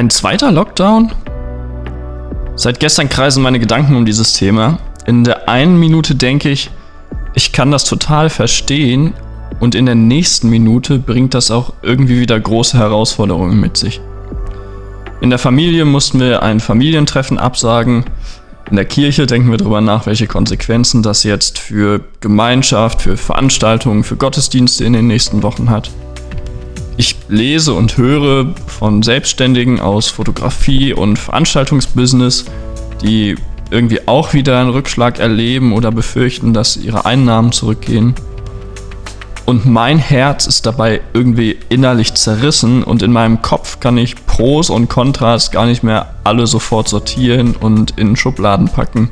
Ein zweiter Lockdown? Seit gestern kreisen meine Gedanken um dieses Thema. In der einen Minute denke ich, ich kann das total verstehen und in der nächsten Minute bringt das auch irgendwie wieder große Herausforderungen mit sich. In der Familie mussten wir ein Familientreffen absagen. In der Kirche denken wir darüber nach, welche Konsequenzen das jetzt für Gemeinschaft, für Veranstaltungen, für Gottesdienste in den nächsten Wochen hat. Ich lese und höre von Selbstständigen aus Fotografie und Veranstaltungsbusiness, die irgendwie auch wieder einen Rückschlag erleben oder befürchten, dass ihre Einnahmen zurückgehen. Und mein Herz ist dabei irgendwie innerlich zerrissen und in meinem Kopf kann ich Pros und Kontras gar nicht mehr alle sofort sortieren und in Schubladen packen.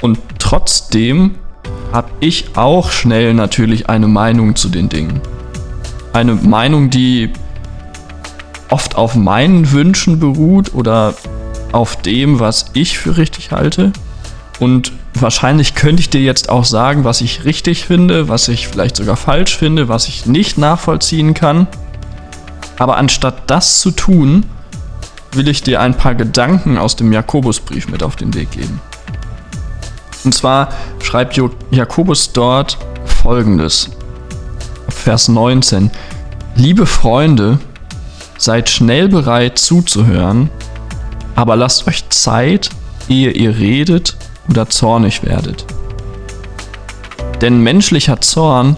Und trotzdem habe ich auch schnell natürlich eine Meinung zu den Dingen eine Meinung, die oft auf meinen Wünschen beruht oder auf dem, was ich für richtig halte. Und wahrscheinlich könnte ich dir jetzt auch sagen, was ich richtig finde, was ich vielleicht sogar falsch finde, was ich nicht nachvollziehen kann. Aber anstatt das zu tun, will ich dir ein paar Gedanken aus dem Jakobusbrief mit auf den Weg geben. Und zwar schreibt Jakobus dort folgendes. Vers 19. Liebe Freunde, seid schnell bereit zuzuhören, aber lasst euch Zeit, ehe ihr redet oder zornig werdet. Denn menschlicher Zorn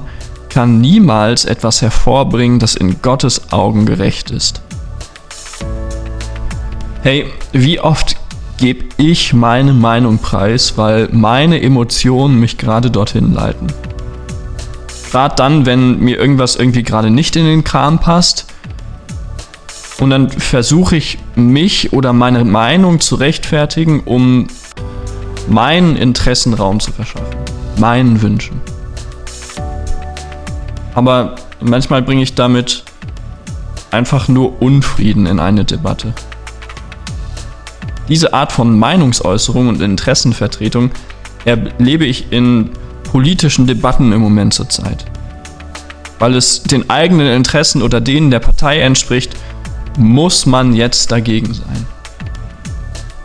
kann niemals etwas hervorbringen, das in Gottes Augen gerecht ist. Hey, wie oft gebe ich meine Meinung preis, weil meine Emotionen mich gerade dorthin leiten? Gerade dann, wenn mir irgendwas irgendwie gerade nicht in den Kram passt. Und dann versuche ich mich oder meine Meinung zu rechtfertigen, um meinen Interessen Raum zu verschaffen. Meinen Wünschen. Aber manchmal bringe ich damit einfach nur Unfrieden in eine Debatte. Diese Art von Meinungsäußerung und Interessenvertretung erlebe ich in politischen Debatten im Moment zurzeit. Weil es den eigenen Interessen oder denen der Partei entspricht, muss man jetzt dagegen sein.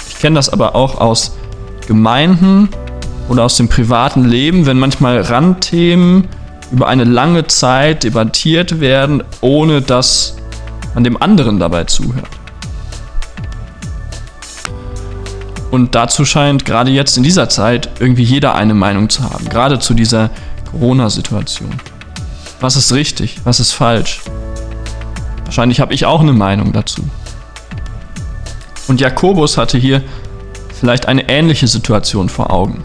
Ich kenne das aber auch aus Gemeinden oder aus dem privaten Leben, wenn manchmal Randthemen über eine lange Zeit debattiert werden, ohne dass man dem anderen dabei zuhört. Und dazu scheint gerade jetzt in dieser Zeit irgendwie jeder eine Meinung zu haben, gerade zu dieser Corona-Situation. Was ist richtig, was ist falsch? Wahrscheinlich habe ich auch eine Meinung dazu. Und Jakobus hatte hier vielleicht eine ähnliche Situation vor Augen.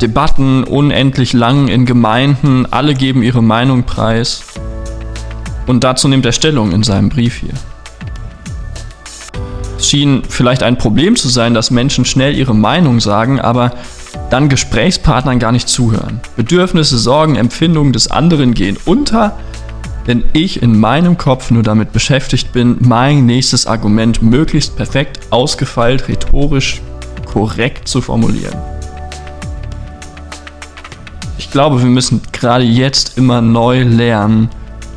Debatten unendlich lang in Gemeinden, alle geben ihre Meinung preis. Und dazu nimmt er Stellung in seinem Brief hier. Schien vielleicht ein Problem zu sein, dass Menschen schnell ihre Meinung sagen, aber dann Gesprächspartnern gar nicht zuhören. Bedürfnisse, Sorgen, Empfindungen des anderen gehen unter, wenn ich in meinem Kopf nur damit beschäftigt bin, mein nächstes Argument möglichst perfekt, ausgefeilt, rhetorisch korrekt zu formulieren. Ich glaube, wir müssen gerade jetzt immer neu lernen,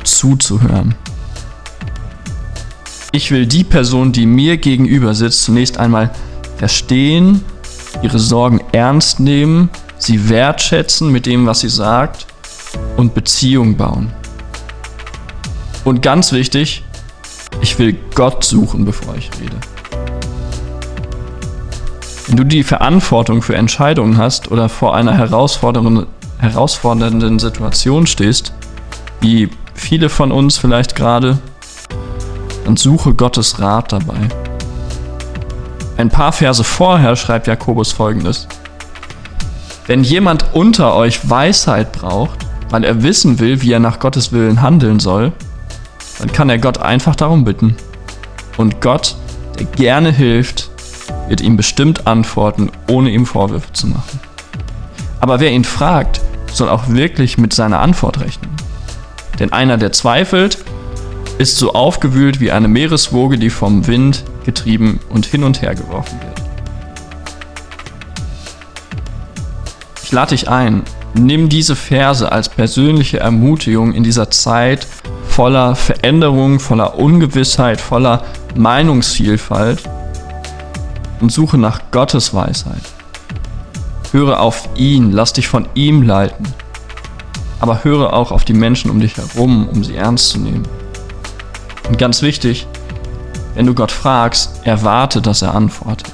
zuzuhören. Ich will die Person, die mir gegenüber sitzt, zunächst einmal verstehen, ihre Sorgen ernst nehmen, sie wertschätzen mit dem, was sie sagt und Beziehung bauen. Und ganz wichtig, ich will Gott suchen, bevor ich rede. Wenn du die Verantwortung für Entscheidungen hast oder vor einer herausfordernden, herausfordernden Situation stehst, wie viele von uns vielleicht gerade, und suche Gottes Rat dabei. Ein paar Verse vorher schreibt Jakobus folgendes. Wenn jemand unter euch Weisheit braucht, weil er wissen will, wie er nach Gottes Willen handeln soll, dann kann er Gott einfach darum bitten. Und Gott, der gerne hilft, wird ihm bestimmt antworten, ohne ihm Vorwürfe zu machen. Aber wer ihn fragt, soll auch wirklich mit seiner Antwort rechnen. Denn einer, der zweifelt, ist so aufgewühlt wie eine Meereswoge, die vom Wind getrieben und hin und her geworfen wird. Ich lade dich ein, nimm diese Verse als persönliche Ermutigung in dieser Zeit voller Veränderung, voller Ungewissheit, voller Meinungsvielfalt und suche nach Gottes Weisheit. Höre auf ihn, lass dich von ihm leiten, aber höre auch auf die Menschen um dich herum, um sie ernst zu nehmen. Und ganz wichtig, wenn du Gott fragst, erwarte, dass er antwortet.